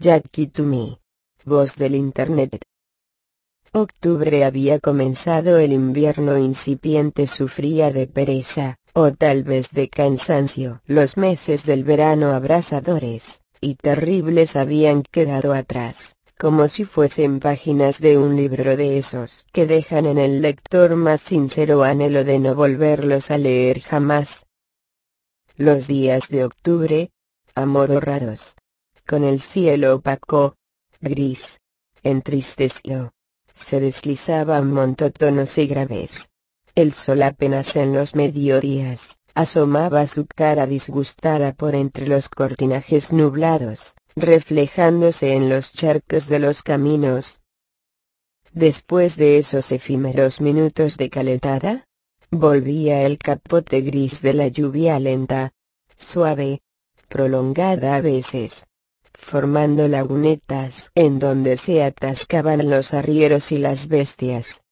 Jackie to me. Voz del Internet. Octubre había comenzado el invierno incipiente sufría de pereza, o tal vez de cansancio. Los meses del verano abrasadores, y terribles habían quedado atrás, como si fuesen páginas de un libro de esos que dejan en el lector más sincero anhelo de no volverlos a leer jamás. Los días de octubre, amororados, con el cielo opaco, gris, entristeció. Se deslizaban montótonos y graves. El sol apenas en los mediodías, asomaba su cara disgustada por entre los cortinajes nublados, reflejándose en los charcos de los caminos. Después de esos efímeros minutos de calentada, volvía el capote gris de la lluvia lenta, suave, prolongada a veces, formando lagunetas en donde se atascaban los arrieros y las bestias.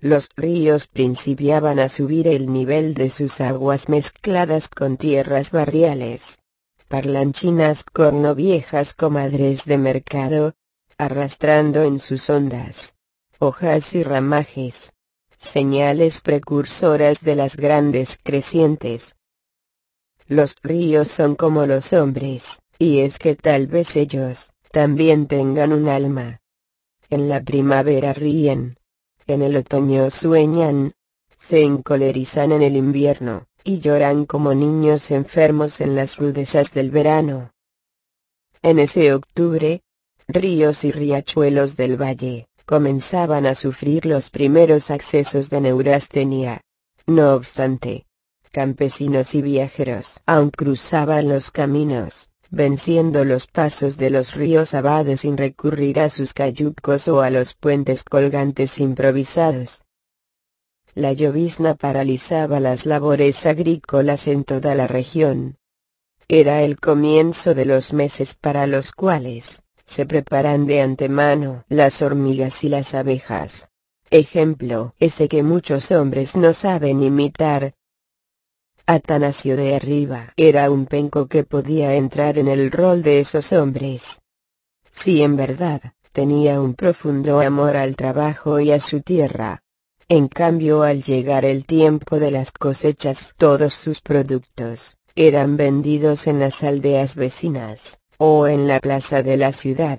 Los ríos principiaban a subir el nivel de sus aguas mezcladas con tierras barriales. Parlanchinas cornoviejas comadres de mercado, arrastrando en sus ondas hojas y ramajes, señales precursoras de las grandes crecientes. Los ríos son como los hombres, y es que tal vez ellos, también tengan un alma. En la primavera ríen. En el otoño sueñan. Se encolerizan en el invierno, y lloran como niños enfermos en las rudezas del verano. En ese octubre, ríos y riachuelos del valle, comenzaban a sufrir los primeros accesos de neurastenia. No obstante, campesinos y viajeros aún cruzaban los caminos, venciendo los pasos de los ríos abados sin recurrir a sus cayucos o a los puentes colgantes improvisados. La llovizna paralizaba las labores agrícolas en toda la región. Era el comienzo de los meses para los cuales, se preparan de antemano las hormigas y las abejas. Ejemplo ese que muchos hombres no saben imitar, Atanasio de arriba era un penco que podía entrar en el rol de esos hombres. Si en verdad, tenía un profundo amor al trabajo y a su tierra. En cambio al llegar el tiempo de las cosechas todos sus productos, eran vendidos en las aldeas vecinas, o en la plaza de la ciudad,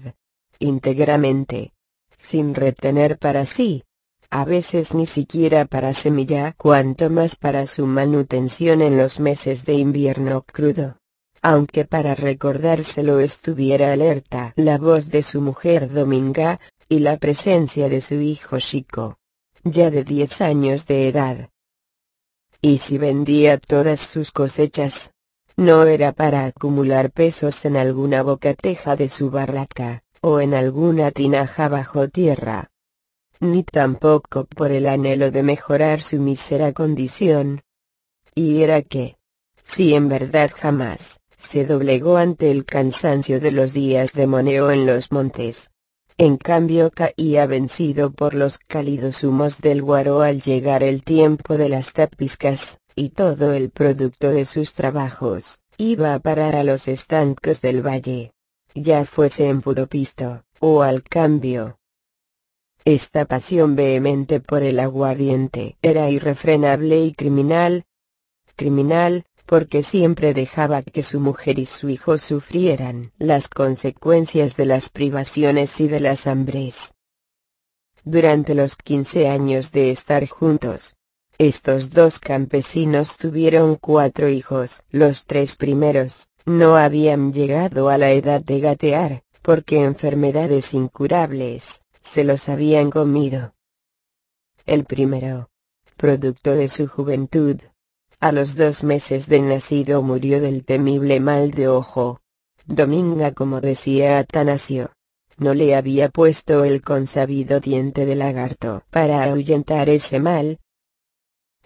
íntegramente, sin retener para sí, a veces ni siquiera para semilla, cuanto más para su manutención en los meses de invierno crudo. Aunque para recordárselo estuviera alerta la voz de su mujer Dominga, y la presencia de su hijo Chico, ya de diez años de edad. Y si vendía todas sus cosechas, no era para acumular pesos en alguna bocateja de su barraca, o en alguna tinaja bajo tierra, ni tampoco por el anhelo de mejorar su mísera condición. Y era que, si en verdad jamás, se doblegó ante el cansancio de los días de moneo en los montes. En cambio caía vencido por los cálidos humos del guaro al llegar el tiempo de las tapiscas, y todo el producto de sus trabajos, iba a parar a los estancos del valle. Ya fuese en puro pisto, o al cambio, esta pasión vehemente por el aguardiente era irrefrenable y criminal. Criminal, porque siempre dejaba que su mujer y su hijo sufrieran las consecuencias de las privaciones y de las hambres. Durante los quince años de estar juntos, estos dos campesinos tuvieron cuatro hijos. Los tres primeros, no habían llegado a la edad de gatear, porque enfermedades incurables, se los habían comido. El primero, producto de su juventud, a los dos meses de nacido murió del temible mal de ojo. Dominga como decía Atanasio, no le había puesto el consabido diente de lagarto para ahuyentar ese mal.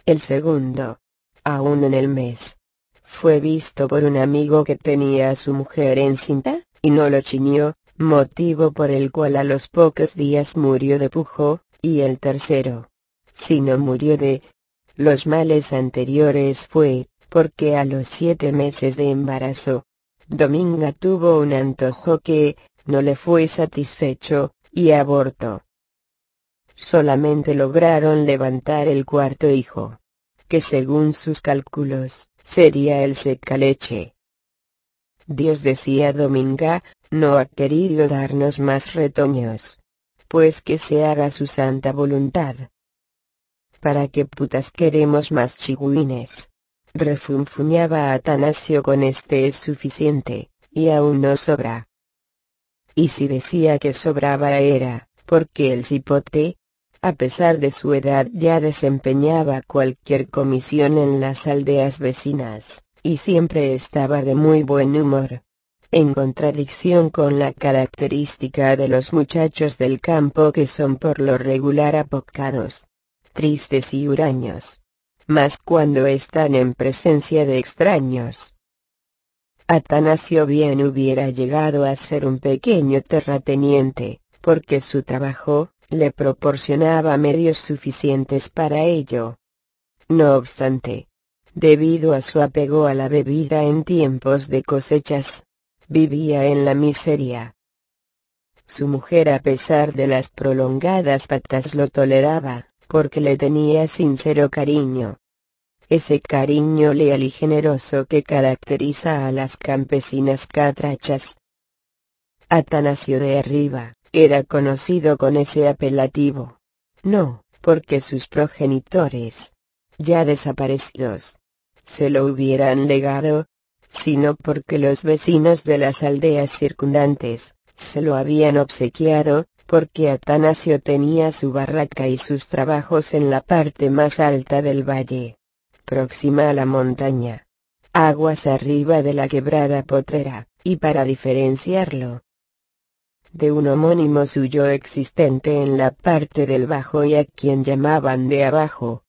El segundo, aún en el mes, fue visto por un amigo que tenía a su mujer encinta, y no lo chiñó, motivo por el cual a los pocos días murió de pujo, y el tercero, si no murió de los males anteriores fue, porque a los siete meses de embarazo, Dominga tuvo un antojo que, no le fue satisfecho, y abortó. Solamente lograron levantar el cuarto hijo, que según sus cálculos, sería el secaleche. Dios decía Dominga, no ha querido darnos más retoños. Pues que se haga su santa voluntad. ¿Para qué putas queremos más chigüines? Refunfuñaba Atanasio con este es suficiente, y aún no sobra. Y si decía que sobraba era, porque el cipote, a pesar de su edad ya desempeñaba cualquier comisión en las aldeas vecinas, y siempre estaba de muy buen humor. En contradicción con la característica de los muchachos del campo que son por lo regular apocados, tristes y huraños más cuando están en presencia de extraños. Atanasio bien hubiera llegado a ser un pequeño terrateniente, porque su trabajo, le proporcionaba medios suficientes para ello. No obstante, debido a su apego a la bebida en tiempos de cosechas, vivía en la miseria. Su mujer a pesar de las prolongadas patas lo toleraba, porque le tenía sincero cariño. Ese cariño leal y generoso que caracteriza a las campesinas catrachas. Atanasio de Arriba, era conocido con ese apelativo. No, porque sus progenitores, ya desaparecidos, se lo hubieran legado, sino porque los vecinos de las aldeas circundantes, se lo habían obsequiado, porque Atanasio tenía su barraca y sus trabajos en la parte más alta del valle, próxima a la montaña, aguas arriba de la quebrada potrera, y para diferenciarlo de un homónimo suyo existente en la parte del bajo y a quien llamaban de abajo.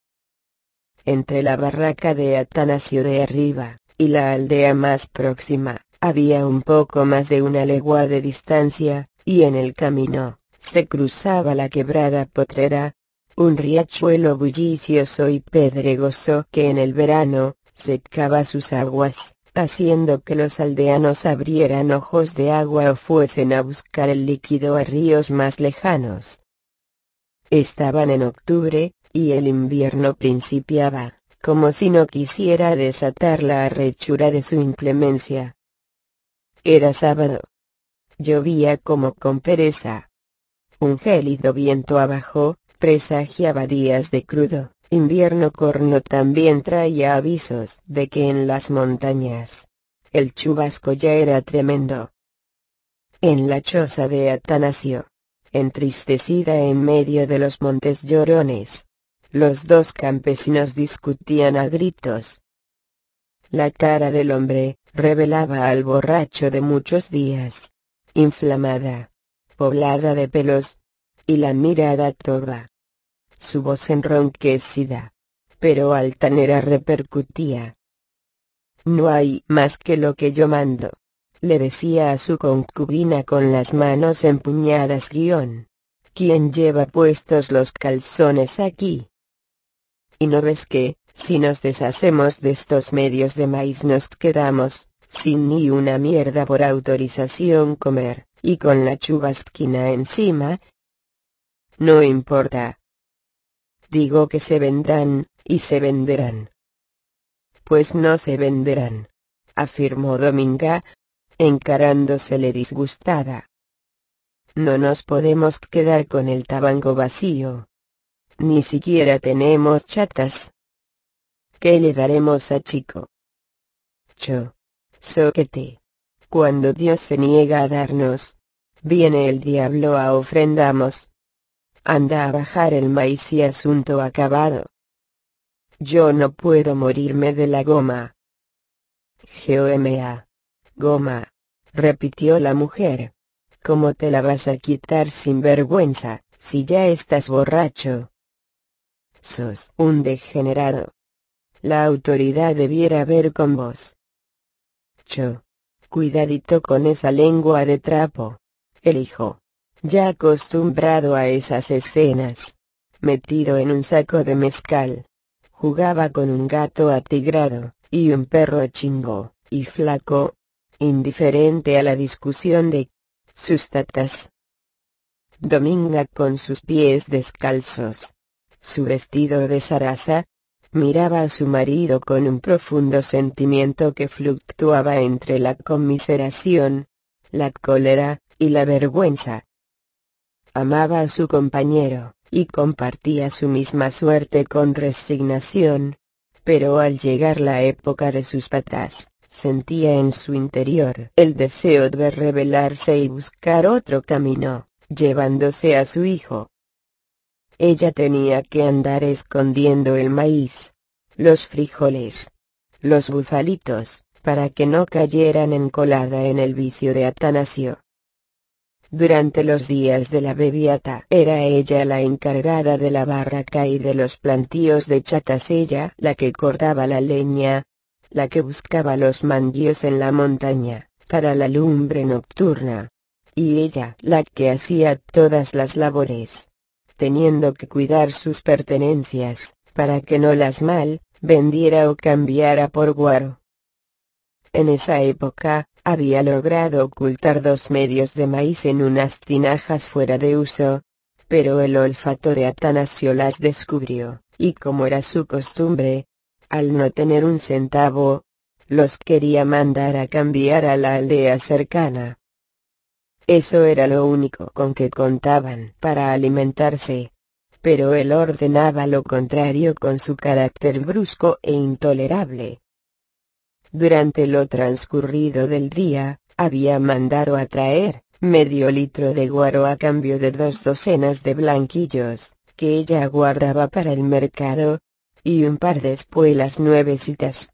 Entre la barraca de Atanasio de arriba, y la aldea más próxima, había un poco más de una legua de distancia, y en el camino, se cruzaba la quebrada potrera, un riachuelo bullicioso y pedregoso que en el verano, secaba sus aguas, haciendo que los aldeanos abrieran ojos de agua o fuesen a buscar el líquido a ríos más lejanos. Estaban en octubre, y el invierno principiaba, como si no quisiera desatar la arrechura de su inclemencia. Era sábado. Llovía como con pereza. Un gélido viento abajo, presagiaba días de crudo, invierno corno también traía avisos de que en las montañas, el chubasco ya era tremendo. En la choza de Atanasio, entristecida en medio de los montes llorones, los dos campesinos discutían a gritos. La cara del hombre, revelaba al borracho de muchos días, inflamada, poblada de pelos, y la mirada torva. Su voz enronquecida, pero altanera repercutía. No hay más que lo que yo mando, le decía a su concubina con las manos empuñadas guion. ¿Quién lleva puestos los calzones aquí? ¿Y no ves que, si nos deshacemos de estos medios de maíz nos quedamos, sin ni una mierda por autorización comer? y con la chubasquina encima. No importa. Digo que se vendan, y se venderán. Pues no se venderán, afirmó Dominga, encarándosele disgustada. No nos podemos quedar con el tabanco vacío. Ni siquiera tenemos chatas. ¿Qué le daremos a Chico? Cho. Soquete. Cuando Dios se niega a darnos, viene el diablo a ofrendamos. Anda a bajar el maíz y asunto acabado. Yo no puedo morirme de la goma. G.O.M.A. Goma. Repitió la mujer. ¿Cómo te la vas a quitar sin vergüenza, si ya estás borracho? Sos un degenerado. La autoridad debiera ver con vos. Cho. Cuidadito con esa lengua de trapo. El hijo, ya acostumbrado a esas escenas, metido en un saco de mezcal, jugaba con un gato atigrado, y un perro chingo, y flaco, indiferente a la discusión de sus tatas. Dominga con sus pies descalzos, su vestido de zaraza, miraba a su marido con un profundo sentimiento que fluctuaba entre la conmiseración, la cólera, y la vergüenza. Amaba a su compañero, y compartía su misma suerte con resignación, pero al llegar la época de sus patas, sentía en su interior el deseo de rebelarse y buscar otro camino, llevándose a su hijo. Ella tenía que andar escondiendo el maíz, los frijoles, los bufalitos, para que no cayeran en colada en el vicio de Atanasio. Durante los días de la bebiata era ella la encargada de la barraca y de los plantíos de chatasella la que cortaba la leña, la que buscaba los manguios en la montaña, para la lumbre nocturna. Y ella la que hacía todas las labores, teniendo que cuidar sus pertenencias, para que no las mal, vendiera o cambiara por guaro. En esa época, había logrado ocultar dos medios de maíz en unas tinajas fuera de uso, pero el olfato de Atanasio las descubrió, y como era su costumbre, al no tener un centavo, los quería mandar a cambiar a la aldea cercana. Eso era lo único con que contaban para alimentarse. Pero él ordenaba lo contrario con su carácter brusco e intolerable. Durante lo transcurrido del día, había mandado a traer medio litro de guaro a cambio de dos docenas de blanquillos, que ella guardaba para el mercado, y un par de espuelas nuevecitas.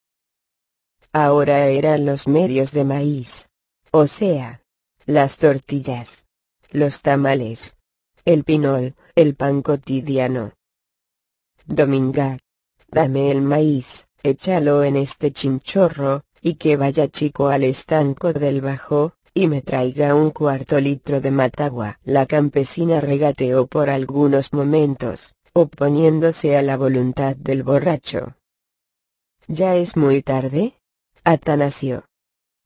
Ahora eran los medios de maíz. O sea, las tortillas, los tamales, el pinol, el pan cotidiano. Dominga, dame el maíz, échalo en este chinchorro, y que vaya chico al estanco del bajo, y me traiga un cuarto litro de matagua. La campesina regateó por algunos momentos, oponiéndose a la voluntad del borracho. ¿Ya es muy tarde? Atanasio.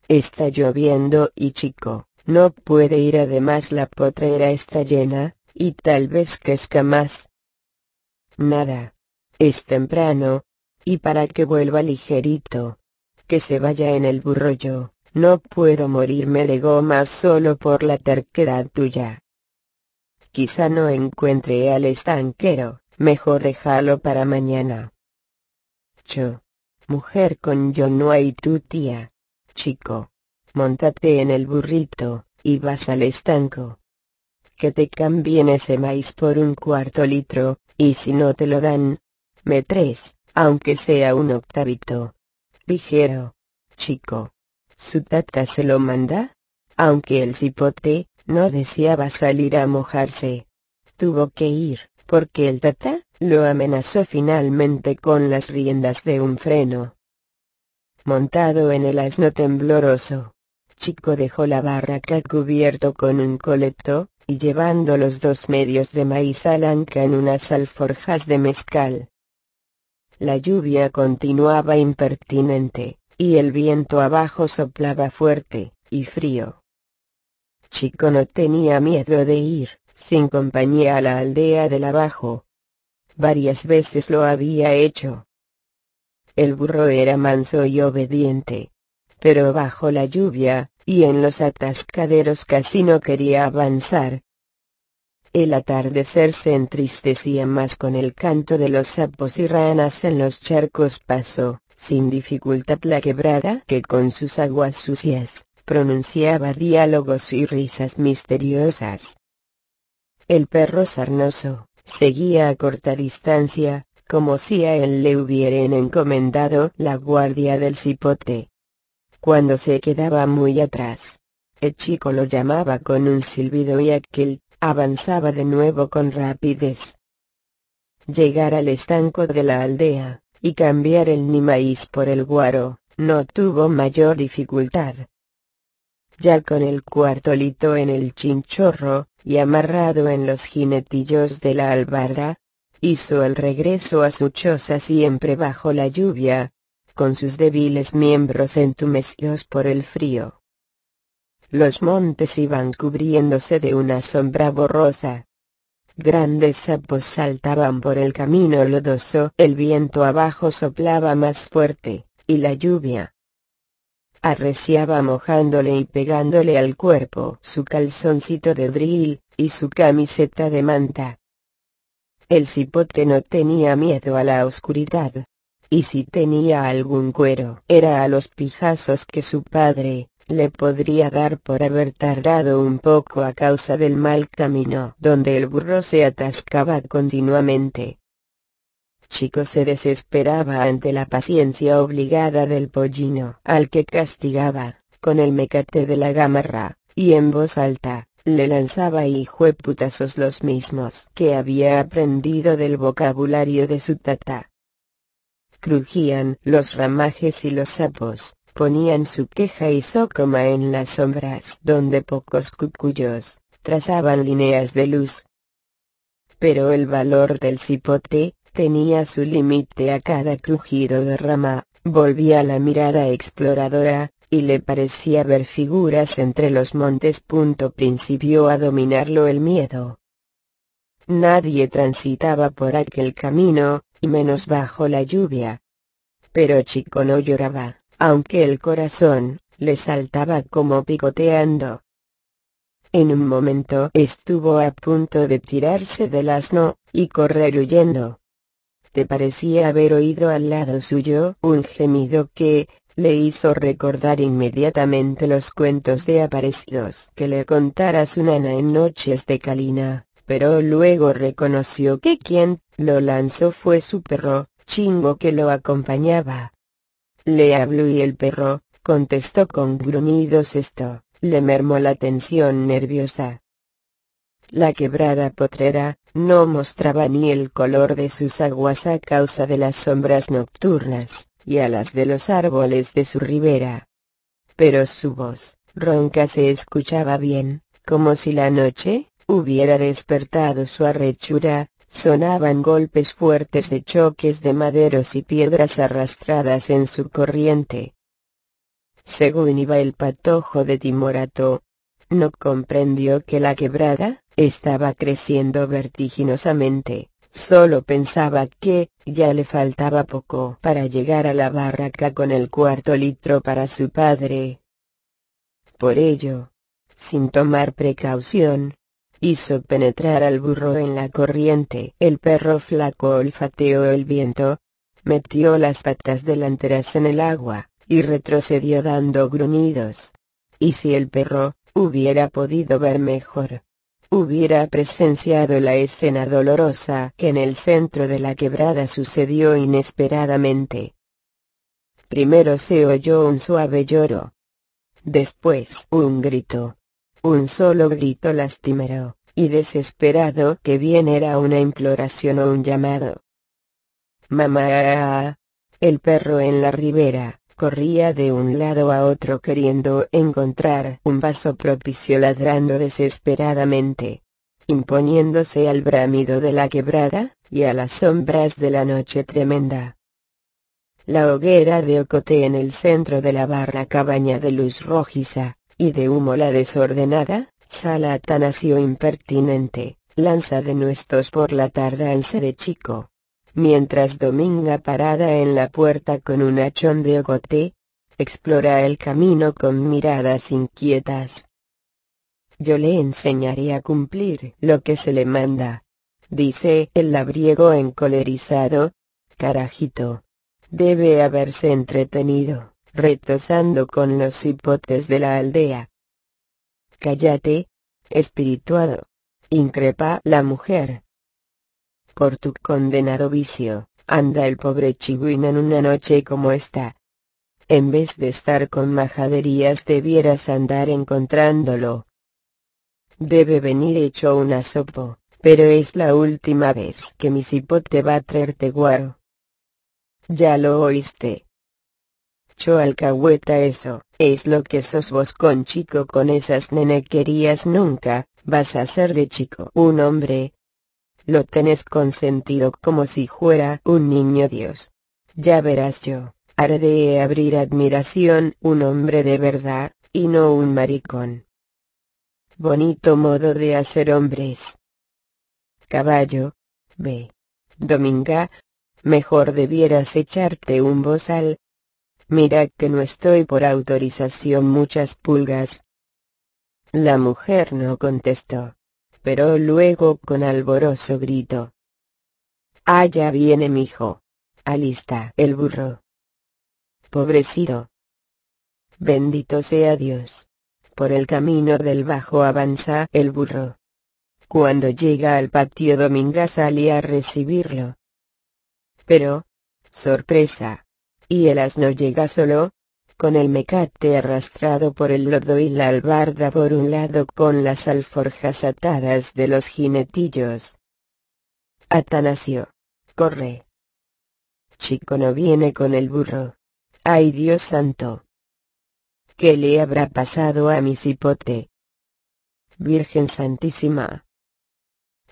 Está lloviendo y chico, no puede ir además la potrera está llena, y tal vez crezca más. Nada. Es temprano, y para que vuelva ligerito. Que se vaya en el burro yo, no puedo morirme de goma solo por la terquedad tuya. Quizá no encuentre al estanquero, mejor déjalo para mañana. Yo. Mujer con yo no hay tu tía. Chico. Montate en el burrito, y vas al estanco. Que te cambien ese maíz por un cuarto litro, y si no te lo dan, me tres, aunque sea un octavito. Ligero. Chico. ¿Su tata se lo manda? Aunque el cipote, no deseaba salir a mojarse. Tuvo que ir, porque el tata, lo amenazó finalmente con las riendas de un freno. Montado en el asno tembloroso, Chico dejó la barraca cubierto con un coleto, y llevando los dos medios de maíz alanca en unas alforjas de mezcal. La lluvia continuaba impertinente, y el viento abajo soplaba fuerte, y frío. Chico no tenía miedo de ir, sin compañía a la aldea del abajo. Varias veces lo había hecho. El burro era manso y obediente. Pero bajo la lluvia, y en los atascaderos casi no quería avanzar, el atardecer se entristecía más con el canto de los sapos y ranas en los charcos pasó, sin dificultad la quebrada que con sus aguas sucias, pronunciaba diálogos y risas misteriosas. El perro sarnoso, seguía a corta distancia, como si a él le hubieran encomendado la guardia del cipote. Cuando se quedaba muy atrás, el chico lo llamaba con un silbido y aquel, avanzaba de nuevo con rapidez. Llegar al estanco de la aldea, y cambiar el ni maíz por el guaro, no tuvo mayor dificultad. Ya con el cuartolito en el chinchorro, y amarrado en los jinetillos de la albarda, hizo el regreso a su choza siempre bajo la lluvia, con sus débiles miembros entumecidos por el frío, los montes iban cubriéndose de una sombra borrosa. Grandes sapos saltaban por el camino lodoso, el viento abajo soplaba más fuerte, y la lluvia arreciaba mojándole y pegándole al cuerpo su calzoncito de drill, y su camiseta de manta. El cipote no tenía miedo a la oscuridad. Y si tenía algún cuero, era a los pijazos que su padre, le podría dar por haber tardado un poco a causa del mal camino donde el burro se atascaba continuamente. Chico se desesperaba ante la paciencia obligada del pollino, al que castigaba, con el mecate de la gamarra, y en voz alta, le lanzaba hijueputazos los mismos que había aprendido del vocabulario de su tata. Crujían los ramajes y los sapos, ponían su queja y socoma en las sombras donde pocos cucuyos trazaban líneas de luz. Pero el valor del cipote, tenía su límite a cada crujido de rama, volvía la mirada exploradora, y le parecía ver figuras entre los montes. Punto principió a dominarlo el miedo. Nadie transitaba por aquel camino, y menos bajo la lluvia. Pero Chico no lloraba aunque el corazón, le saltaba como picoteando. En un momento estuvo a punto de tirarse del asno, y correr huyendo. Te parecía haber oído al lado suyo un gemido que, le hizo recordar inmediatamente los cuentos de aparecidos que le contara su nana en noches de calina, pero luego reconoció que quien lo lanzó fue su perro, Chingo que lo acompañaba. Le habló y el perro, contestó con gruñidos esto, le mermó la tensión nerviosa. La quebrada potrera, no mostraba ni el color de sus aguas a causa de las sombras nocturnas, y a las de los árboles de su ribera. Pero su voz, ronca se escuchaba bien, como si la noche, hubiera despertado su arrechura, Sonaban golpes fuertes de choques de maderos y piedras arrastradas en su corriente. Según iba el patojo de Timorato, no comprendió que la quebrada, estaba creciendo vertiginosamente, solo pensaba que, ya le faltaba poco para llegar a la barraca con el cuarto litro para su padre. Por ello, sin tomar precaución, hizo penetrar al burro en la corriente. El perro flaco olfateó el viento, metió las patas delanteras en el agua, y retrocedió dando gruñidos. Y si el perro, hubiera podido ver mejor, hubiera presenciado la escena dolorosa que en el centro de la quebrada sucedió inesperadamente. Primero se oyó un suave lloro. Después un grito, un solo grito lastimero, y desesperado que bien era una imploración o un llamado. Mamá. El perro en la ribera, corría de un lado a otro queriendo encontrar un vaso propicio ladrando desesperadamente, imponiéndose al bramido de la quebrada, y a las sombras de la noche tremenda. La hoguera de ocote en el centro de la barra cabaña de luz rojiza, y de humo la desordenada, sala atanasio impertinente, lanza de nuestros por la tardanza de chico. Mientras Dominga parada en la puerta con un hachón de ocote, explora el camino con miradas inquietas. Yo le enseñaré a cumplir lo que se le manda. Dice el labriego encolerizado. Carajito. Debe haberse entretenido retosando con los hipotes de la aldea. Cállate, espirituado. Increpa la mujer. Por tu condenado vicio, anda el pobre chigüín en una noche como esta. En vez de estar con majaderías debieras andar encontrándolo. Debe venir hecho una sopo, pero es la última vez que mi cipote va a traerte guaro. Ya lo oíste. Alcahueta eso, es lo que sos vos con chico con esas nenequerías nunca, vas a ser de chico un hombre. Lo tenés consentido como si fuera un niño Dios. Ya verás yo, haré de abrir admiración un hombre de verdad, y no un maricón. Bonito modo de hacer hombres. Caballo, ve. Dominga, mejor debieras echarte un bozal. Mira que no estoy por autorización muchas pulgas. La mujer no contestó, pero luego con alboroso grito. Allá viene mi hijo. Alista el burro. Pobrecito. Bendito sea Dios. Por el camino del bajo avanza el burro. Cuando llega al patio Dominga sale a recibirlo. Pero, sorpresa. Y el asno llega solo, con el mecate arrastrado por el lodo y la albarda por un lado con las alforjas atadas de los jinetillos. Atanasio. Corre. Chico no viene con el burro. Ay Dios santo. ¿Qué le habrá pasado a mi cipote? Virgen Santísima.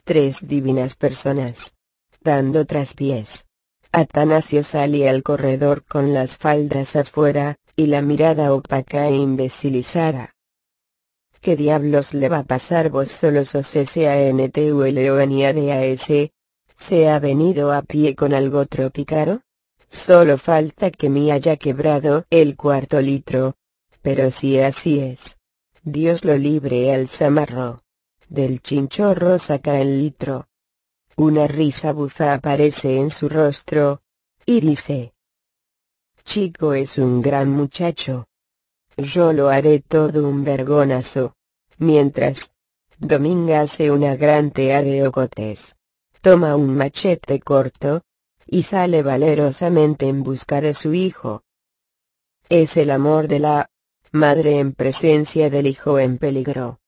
Tres divinas personas. Dando traspiés. Atanasio sale al corredor con las faldas afuera, y la mirada opaca e imbecilizada. ¿Qué diablos le va a pasar vos solos o C-A-N-T-U-L-O-N-I-A-D-A-S? ¿Se ha venido a pie con algo tropicaro? Solo falta que me haya quebrado el cuarto litro. Pero si así es. Dios lo libre al zamarro. Del chinchorro saca el litro. Una risa bufa aparece en su rostro. Y dice. Chico es un gran muchacho. Yo lo haré todo un vergonazo. Mientras. Dominga hace una gran tea de ocotes. Toma un machete corto. Y sale valerosamente en busca de su hijo. Es el amor de la madre en presencia del hijo en peligro.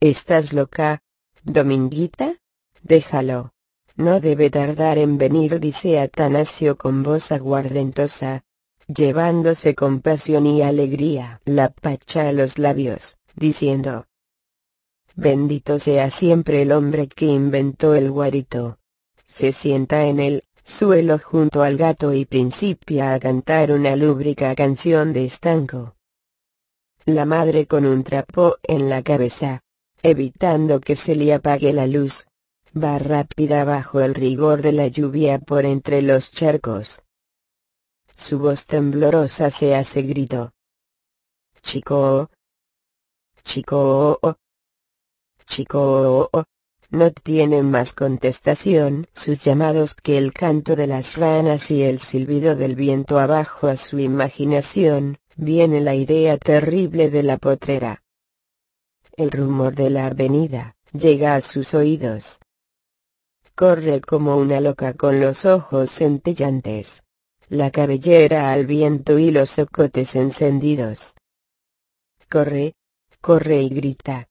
¿Estás loca, Dominguita? Déjalo. No debe tardar en venir, dice Atanasio con voz aguardentosa, llevándose con pasión y alegría la pacha a los labios, diciendo, Bendito sea siempre el hombre que inventó el guarito. Se sienta en el suelo junto al gato y principia a cantar una lúbrica canción de estanco. La madre con un trapo en la cabeza, evitando que se le apague la luz, va rápida bajo el rigor de la lluvia por entre los charcos. Su voz temblorosa se hace grito. Chico. Chico. Chico. No tienen más contestación sus llamados que el canto de las ranas y el silbido del viento abajo a su imaginación, viene la idea terrible de la potrera. El rumor de la avenida, llega a sus oídos. Corre como una loca con los ojos centellantes. La cabellera al viento y los ocotes encendidos. Corre, corre y grita.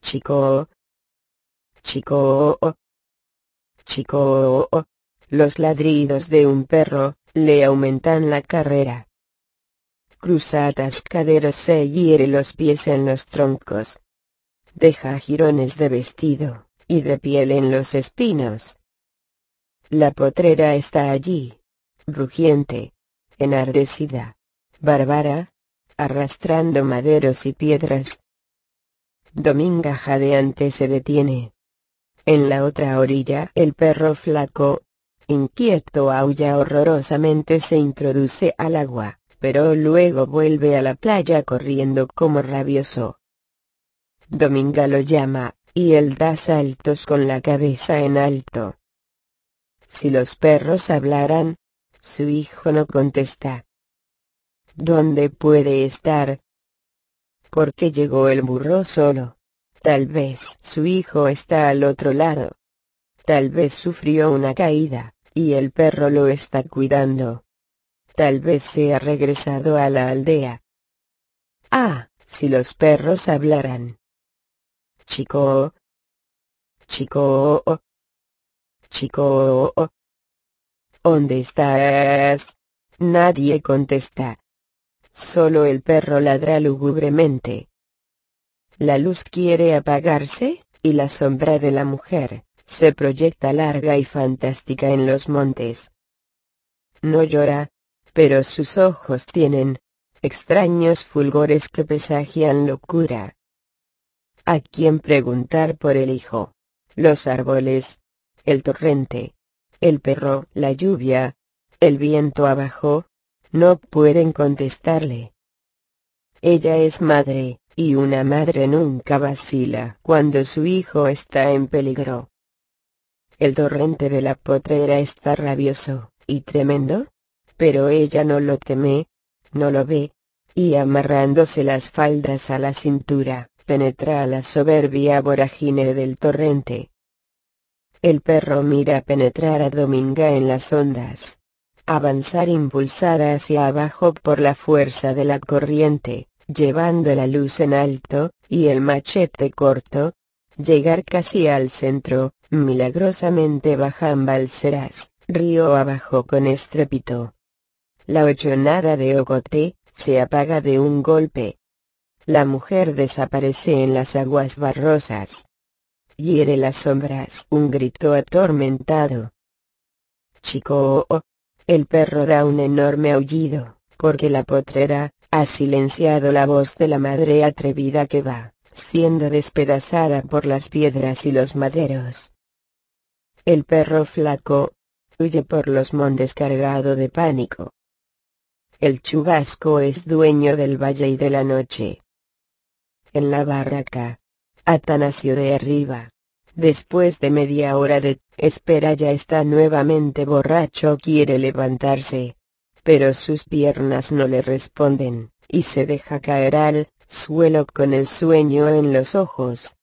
Chico. Chico. Chico. Los ladridos de un perro, le aumentan la carrera. Cruza atascaderos se hiere los pies en los troncos. Deja jirones de vestido y de piel en los espinos. La potrera está allí, rugiente, enardecida, bárbara, arrastrando maderos y piedras. Dominga jadeante se detiene. En la otra orilla el perro flaco, inquieto aulla horrorosamente se introduce al agua, pero luego vuelve a la playa corriendo como rabioso. Dominga lo llama, y él da saltos con la cabeza en alto. Si los perros hablaran, su hijo no contesta. ¿Dónde puede estar? ¿Por qué llegó el burro solo? Tal vez su hijo está al otro lado. Tal vez sufrió una caída, y el perro lo está cuidando. Tal vez se ha regresado a la aldea. Ah, si los perros hablaran. Chico. Chico. Chico. ¿Dónde estás? Nadie contesta. Solo el perro ladra lúgubremente. La luz quiere apagarse, y la sombra de la mujer, se proyecta larga y fantástica en los montes. No llora, pero sus ojos tienen, extraños fulgores que presagian locura. ¿A quién preguntar por el hijo? Los árboles, el torrente, el perro, la lluvia, el viento abajo, no pueden contestarle. Ella es madre, y una madre nunca vacila cuando su hijo está en peligro. El torrente de la potrera está rabioso, y tremendo, pero ella no lo teme, no lo ve, y amarrándose las faldas a la cintura, penetra a la soberbia vorágine del torrente. El perro mira penetrar a Dominga en las ondas, avanzar impulsada hacia abajo por la fuerza de la corriente, llevando la luz en alto, y el machete corto, llegar casi al centro, milagrosamente bajan Balseras, río abajo con estrépito. La ochonada de Ocote, se apaga de un golpe. La mujer desaparece en las aguas barrosas. Hiere las sombras un grito atormentado. Chico, el perro da un enorme aullido, porque la potrera, ha silenciado la voz de la madre atrevida que va, siendo despedazada por las piedras y los maderos. El perro flaco, huye por los montes cargado de pánico. El chubasco es dueño del valle y de la noche. En la barraca, Atanasio de arriba, después de media hora de espera ya está nuevamente borracho quiere levantarse, pero sus piernas no le responden, y se deja caer al suelo con el sueño en los ojos.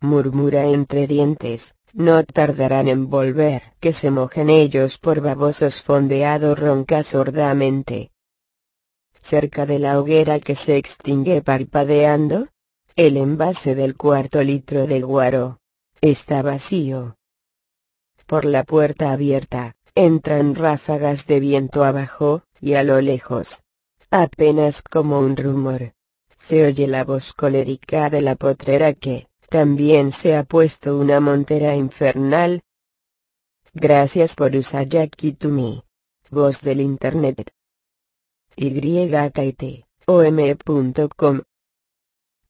Murmura entre dientes, no tardarán en volver, que se mojen ellos por babosos fondeado ronca sordamente. Cerca de la hoguera que se extingue parpadeando, el envase del cuarto litro de guaro, está vacío. Por la puerta abierta, entran ráfagas de viento abajo, y a lo lejos, apenas como un rumor, se oye la voz colérica de la potrera que, también se ha puesto una montera infernal. Gracias por usar Yakitumi. Voz del Internet. Y